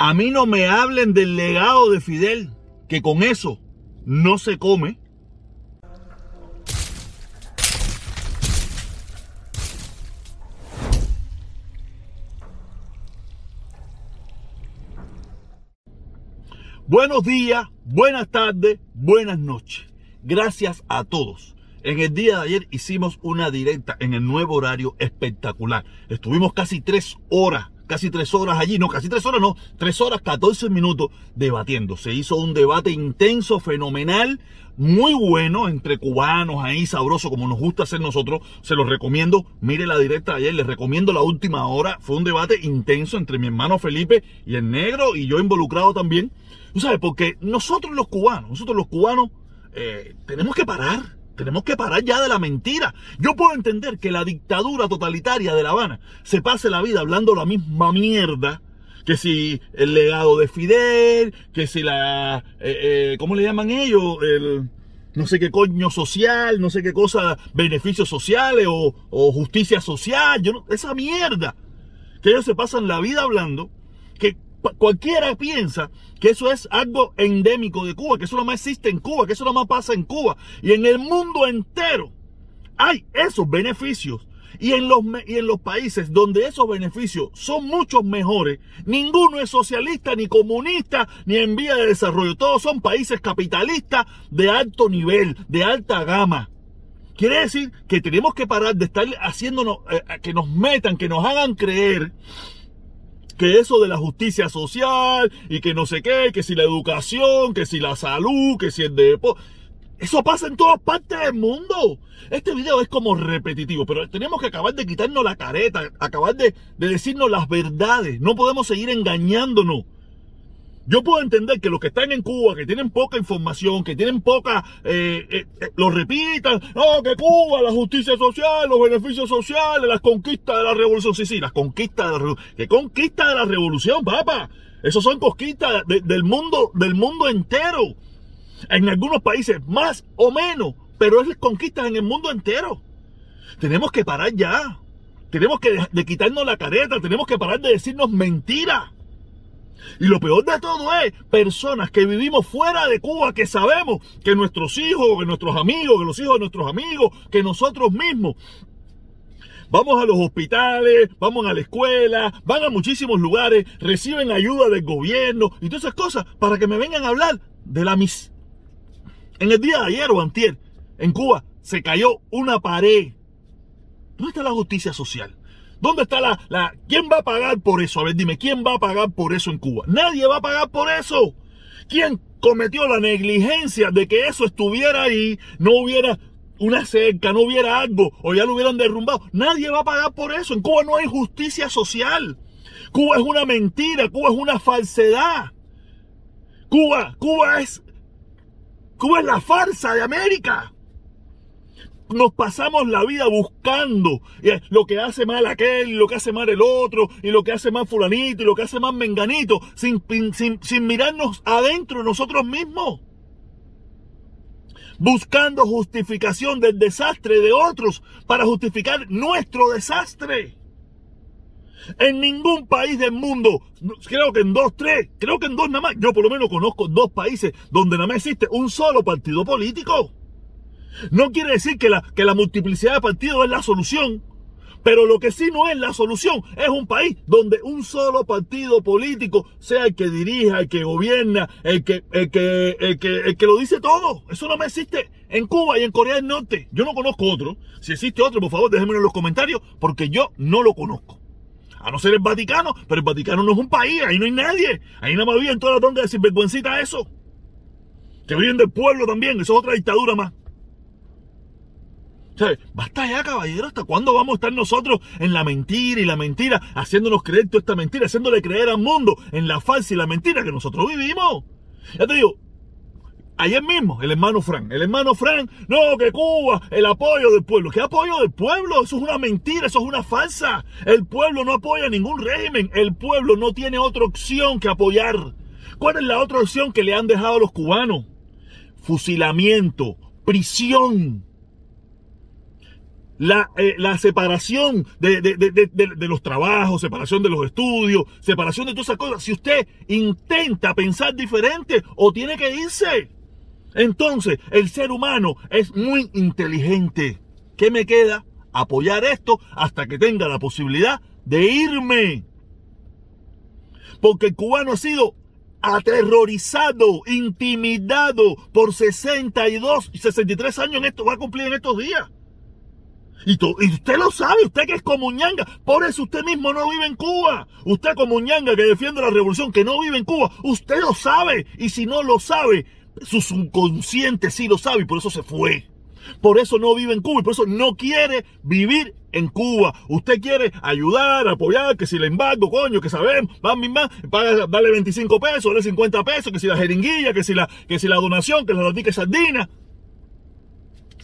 A mí no me hablen del legado de Fidel, que con eso no se come. Buenos días, buenas tardes, buenas noches. Gracias a todos. En el día de ayer hicimos una directa en el nuevo horario espectacular. Estuvimos casi tres horas, casi tres horas allí, no, casi tres horas no, tres horas, 14 minutos debatiendo. Se hizo un debate intenso, fenomenal, muy bueno entre cubanos ahí, sabroso, como nos gusta hacer nosotros. Se los recomiendo. Mire la directa de ayer, les recomiendo la última hora. Fue un debate intenso entre mi hermano Felipe y el negro y yo involucrado también. Tú sabes, porque nosotros los cubanos, nosotros los cubanos, eh, tenemos que parar. Tenemos que parar ya de la mentira. Yo puedo entender que la dictadura totalitaria de La Habana se pase la vida hablando la misma mierda. Que si el legado de Fidel, que si la... Eh, eh, ¿Cómo le llaman ellos? El, no sé qué coño social, no sé qué cosa, beneficios sociales o, justicia social. Yo esa mierda. Que ellos se pasan la vida hablando. Que cualquiera piensa que eso es algo endémico de Cuba, que eso no más existe en Cuba, que eso no más pasa en Cuba. Y en el mundo entero hay esos beneficios. Y en, los, y en los países donde esos beneficios son muchos mejores, ninguno es socialista, ni comunista, ni en vía de desarrollo. Todos son países capitalistas de alto nivel, de alta gama. Quiere decir que tenemos que parar de estar haciéndonos, eh, que nos metan, que nos hagan creer que eso de la justicia social y que no sé qué, que si la educación, que si la salud, que si el deporte. Eso pasa en todas partes del mundo. Este video es como repetitivo, pero tenemos que acabar de quitarnos la careta, acabar de, de decirnos las verdades. No podemos seguir engañándonos. Yo puedo entender que los que están en Cuba, que tienen poca información, que tienen poca, eh, eh, eh, lo repitan, no, que Cuba, la justicia social, los beneficios sociales, las conquistas de la revolución, sí, sí, las conquistas de la revolución, que conquista de la revolución, papá, esos son conquistas del mundo, del mundo entero, en algunos países más o menos, pero es conquistas en el mundo entero. Tenemos que parar ya, tenemos que de quitarnos la careta, tenemos que parar de decirnos mentiras. Y lo peor de todo es personas que vivimos fuera de Cuba, que sabemos que nuestros hijos, que nuestros amigos, que los hijos de nuestros amigos, que nosotros mismos Vamos a los hospitales, vamos a la escuela, van a muchísimos lugares, reciben ayuda del gobierno y todas esas cosas para que me vengan a hablar de la mis. En el día de ayer o antier, en Cuba, se cayó una pared. ¿Dónde está la justicia social? ¿Dónde está la, la... ¿Quién va a pagar por eso? A ver, dime, ¿quién va a pagar por eso en Cuba? Nadie va a pagar por eso. ¿Quién cometió la negligencia de que eso estuviera ahí, no hubiera una cerca, no hubiera algo, o ya lo hubieran derrumbado? Nadie va a pagar por eso. En Cuba no hay justicia social. Cuba es una mentira, Cuba es una falsedad. Cuba, Cuba es... Cuba es la farsa de América nos pasamos la vida buscando eh, lo que hace mal aquel, lo que hace mal el otro, y lo que hace mal fulanito, y lo que hace mal menganito, sin mirarnos adentro nosotros mismos. Buscando justificación del desastre de otros para justificar nuestro desastre. En ningún país del mundo, creo que en dos, tres, creo que en dos nada más, yo por lo menos conozco dos países donde nada más existe un solo partido político. No quiere decir que la, que la multiplicidad de partidos es la solución. Pero lo que sí no es la solución es un país donde un solo partido político sea el que dirija, el que gobierna, el que, el que, el que, el que lo dice todo. Eso no me existe en Cuba y en Corea del Norte. Yo no conozco otro. Si existe otro, por favor, déjenmelo en los comentarios porque yo no lo conozco. A no ser el Vaticano, pero el Vaticano no es un país, ahí no hay nadie. Ahí nada más viven toda la tonga de sinvergüencita eso. Que viven del pueblo también, eso es otra dictadura más. Basta ya, caballero, ¿hasta cuándo vamos a estar nosotros en la mentira y la mentira, haciéndonos creer toda esta mentira, haciéndole creer al mundo en la falsa y la mentira que nosotros vivimos? Ya te digo, ayer mismo, el hermano Frank, el hermano Frank, no, que Cuba, el apoyo del pueblo. ¿Qué apoyo del pueblo? Eso es una mentira, eso es una falsa. El pueblo no apoya ningún régimen, el pueblo no tiene otra opción que apoyar. ¿Cuál es la otra opción que le han dejado a los cubanos? Fusilamiento, prisión la, eh, la separación de, de, de, de, los trabajos, separación de los estudios, separación de todas esas cosas. Si usted intenta pensar diferente o tiene que irse. Entonces, el ser humano es muy inteligente. ¿Qué me queda? Apoyar esto hasta que tenga la posibilidad de irme. Porque el cubano ha sido aterrorizado, intimidado por 62, 63 años en esto, va a cumplir en estos días. Y, usted lo sabe, usted que es como ñanga. Por eso usted mismo no vive en Cuba. Usted como ñanga que defiende la revolución, que no vive en Cuba. Usted lo sabe. Y si no lo sabe, su subconsciente sí lo sabe y por eso se fue. Por eso no vive en Cuba y por eso no quiere vivir en Cuba. Usted quiere ayudar, apoyar, que si le embargo, coño, que sabemos, van mi más, darle 25 pesos, darle 50 pesos, que si la jeringuilla, que si la, que si la donación, que la notica sardina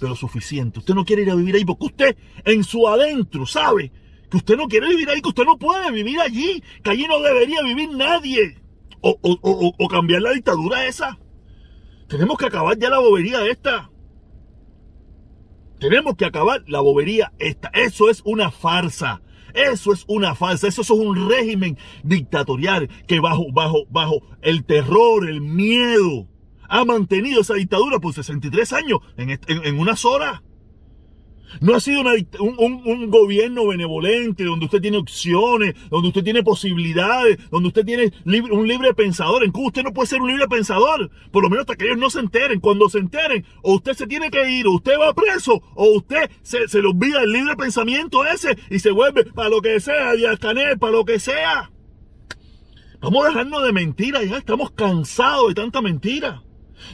lo suficiente. Usted no quiere ir a vivir ahí porque usted en su adentro sabe que usted no quiere vivir ahí, que usted no puede vivir allí, que allí no debería vivir nadie. O, o cambiar la dictadura esa. Tenemos que acabar ya la bobería esta. Tenemos que acabar la bobería esta. Eso es una farsa. Eso es una farsa, eso es un régimen dictatorial que bajo, bajo, bajo el terror, el miedo, ha mantenido esa dictadura por 63 años en, unas horas. No ha sido un, gobierno benevolente donde usted tiene opciones, donde usted tiene posibilidades, donde usted tiene un libre pensador. En Cuba usted no puede ser un libre pensador, por lo menos hasta que ellos no se enteren. Cuando se enteren, o usted se tiene que ir, o usted va preso, o usted se, le olvida el libre pensamiento ese y se vuelve para lo que sea, Díaz Canel, para lo que sea. Vamos a dejarnos de mentiras ya, estamos cansados de tanta mentira.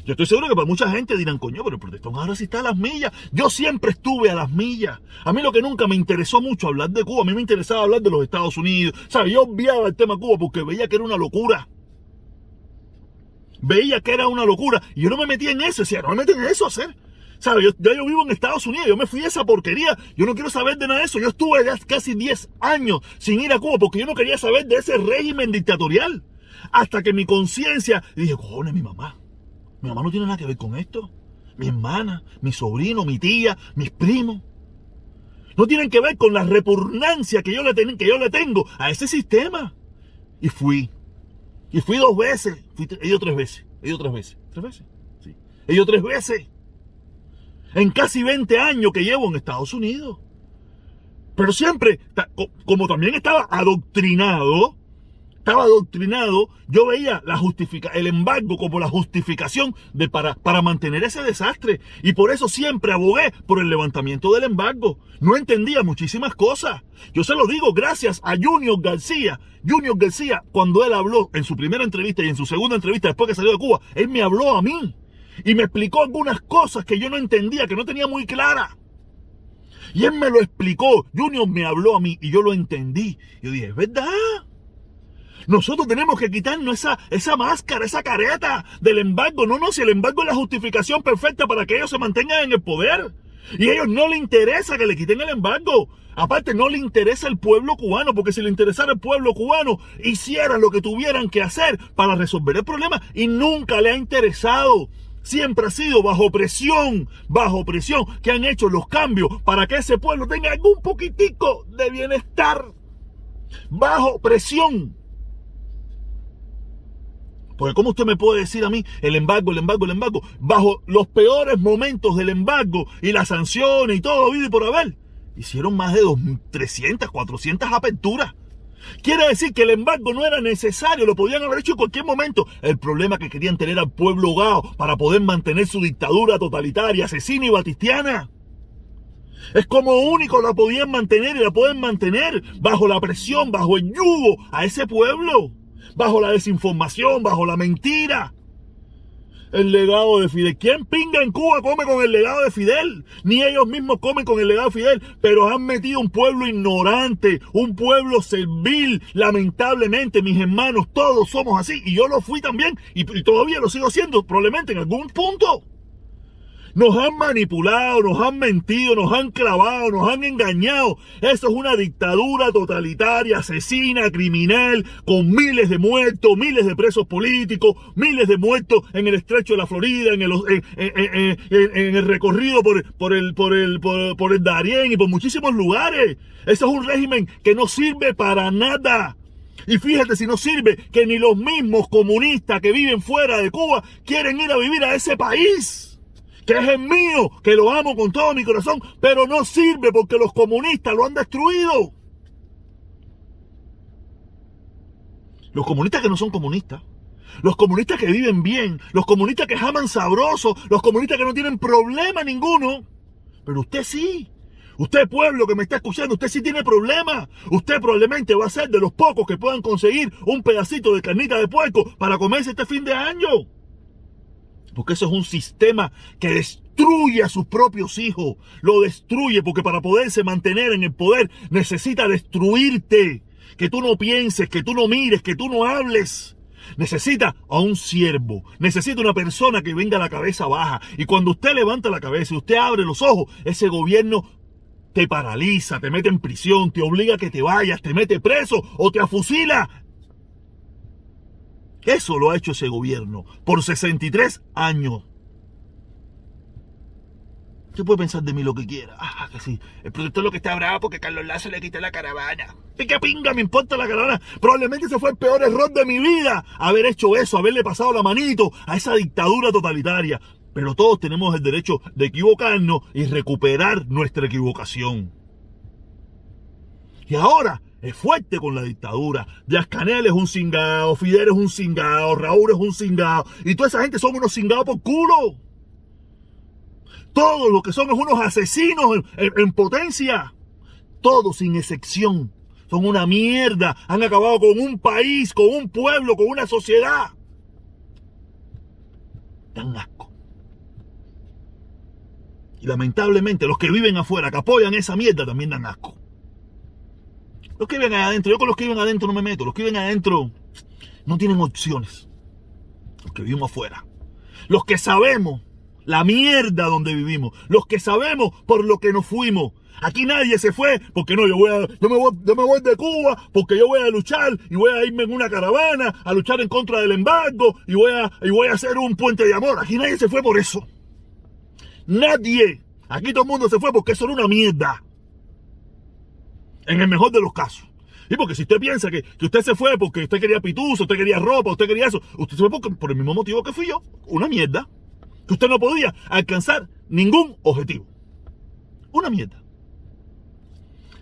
Yo estoy seguro que para mucha gente dirán, coño, pero el protestón ahora sí está a las millas. Yo siempre estuve a las millas. A mí lo que nunca me interesó mucho hablar de Cuba, a mí me interesaba hablar de los Estados Unidos. ¿Sabes? Yo obviaba el tema Cuba porque veía que era una locura. Veía que era una locura. Y yo no me metía en eso, decía, no me metí en eso a hacer. ¿Sabes? Yo, ya yo vivo en Estados Unidos, yo me fui a esa porquería, yo no quiero saber de nada de eso. Yo estuve ya casi 10 años sin ir a Cuba porque yo no quería saber de ese régimen dictatorial. Hasta que mi conciencia, dije, cojones, mi mamá, mi mamá no tiene nada que ver con esto. Mi hermana, mi sobrino, mi tía, mis primos. No tienen que ver con la repugnancia que yo le, tengo a ese sistema. Y fui. Y fui dos veces. Fui, he tres veces. He ido tres veces. ¿Tres veces? Sí. He ido tres veces. En casi 20 años que llevo en Estados Unidos. Pero siempre, como también estaba adoctrinado, estaba adoctrinado, yo veía el embargo como la justificación de para, para mantener ese desastre. Y por eso siempre abogué por el levantamiento del embargo. No entendía muchísimas cosas. Yo se lo digo gracias a Junior García. Junior García, cuando él habló en su primera entrevista y en su segunda entrevista después que salió de Cuba, él me habló a mí. Y me explicó algunas cosas que yo no entendía, que no tenía muy clara. Y él me lo explicó. Junior me habló a mí y yo lo entendí. Yo dije, es verdad. Nosotros tenemos que quitarnos esa, esa máscara, esa careta del embargo. No, no, si el embargo es la justificación perfecta para que ellos se mantengan en el poder. Y a ellos no les interesa que le quiten el embargo. Aparte, no le interesa el pueblo cubano, porque si le interesara el pueblo cubano, hicieran lo que tuvieran que hacer para resolver el problema. Y nunca le ha interesado. Siempre ha sido bajo presión, bajo presión, que han hecho los cambios para que ese pueblo tenga algún poquitico de bienestar. Bajo presión. Porque ¿cómo usted me puede decir a mí el embargo, el embargo, el embargo? Bajo los peores momentos del embargo y las sanciones y todo, vida y por haber. Hicieron más de 300, 400 aperturas. Quiere decir que el embargo no era necesario, lo podían haber hecho en cualquier momento. El problema que querían tener al pueblo gao para poder mantener su dictadura totalitaria, asesina y batistiana. Es como único la podían mantener y la pueden mantener bajo la presión, bajo el yugo a ese pueblo bajo la desinformación, bajo la mentira. El legado de Fidel. ¿Quién pinga en Cuba come con el legado de Fidel? Ni ellos mismos comen con el legado de Fidel, pero han metido un pueblo ignorante, un pueblo servil. Lamentablemente, mis hermanos, todos somos así. Y yo lo fui también, y, todavía lo sigo siendo, probablemente en algún punto. Nos han manipulado, nos han mentido, nos han clavado, nos han engañado. Eso es una dictadura totalitaria, asesina, criminal, con miles de muertos, miles de presos políticos, miles de muertos en el estrecho de la Florida, en el, en, el recorrido por, por, el, por, el, por, el Darién y por muchísimos lugares. Eso es un régimen que no sirve para nada. Y fíjate si no sirve que ni los mismos comunistas que viven fuera de Cuba quieren ir a vivir a ese país que es el mío, que lo amo con todo mi corazón, pero no sirve porque los comunistas lo han destruido. Los comunistas que no son comunistas. Los comunistas que viven bien, los comunistas que aman sabroso, los comunistas que no tienen problema ninguno. Pero usted sí. Usted, pueblo que me está escuchando, usted sí tiene problema. Usted probablemente va a ser de los pocos que puedan conseguir un pedacito de carnita de puerco para comerse este fin de año. Porque eso es un sistema que destruye a sus propios hijos. Lo destruye porque para poderse mantener en el poder necesita destruirte. Que tú no pienses, que tú no mires, que tú no hables. Necesita a un siervo, necesita una persona que venga a la cabeza baja. Y cuando usted levanta la cabeza y usted abre los ojos, ese gobierno te paraliza, te mete en prisión, te obliga a que te vayas, te mete preso o te afusila. Eso lo ha hecho ese gobierno por 63 años. Usted puede pensar de mí lo que quiera. Ah, que sí. El productor lo que está bravo porque Carlos Lazo le quitó la caravana. qué pinga me importa la caravana? Probablemente ese fue el peor error de mi vida. Haber hecho eso, haberle pasado la manito a esa dictadura totalitaria. Pero todos tenemos el derecho de equivocarnos y recuperar nuestra equivocación. Y ahora es fuerte con la dictadura. Díaz Canel es un cingado, Fidel es un cingado, Raúl es un cingado. Y toda esa gente son unos cingados por culo. Todos los que son unos asesinos en, potencia. Todos sin excepción. Son una mierda. Han acabado con un país, con un pueblo, con una sociedad. Dan asco. Y lamentablemente los que viven afuera, que apoyan esa mierda, también dan asco. Los que viven adentro, yo con los que viven adentro no me meto. Los que viven adentro no tienen opciones. Los que vivimos afuera. Los que sabemos la mierda donde vivimos. Los que sabemos por lo que nos fuimos. Aquí nadie se fue porque no, yo voy a, yo me voy, me voy de Cuba porque yo voy a luchar y voy a irme en una caravana a luchar en contra del embargo y voy a, y voy a hacer un puente de amor. Aquí nadie se fue por eso. Nadie. Aquí todo el mundo se fue porque eso era una mierda. En el mejor de los casos. Y porque si usted piensa que, usted se fue porque usted quería pituso, usted quería ropa, usted quería eso, usted se fue por el mismo motivo que fui yo. Una mierda. Que usted no podía alcanzar ningún objetivo. Una mierda.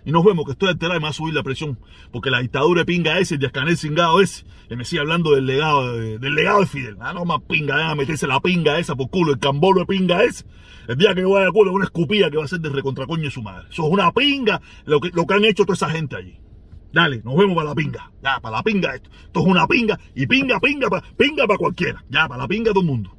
Y nos vemos que estoy alterado y me va a subir la presión. Porque la dictadura de pinga ese, de Ascanel cingado ese, que me sigue hablando del legado de, del legado de Fidel. Ah, no más pinga, a meterse la pinga esa por culo, el cambolo de pinga ese. El día que yo vaya a culo, una escupida que va a ser de recontracoño de su madre. Eso es una pinga lo que, lo que han hecho toda esa gente allí. Dale, nos vemos para la pinga. Ya, para la pinga esto. Esto es una pinga y pinga, pinga, pinga para cualquiera. Ya, para la pinga todo el mundo.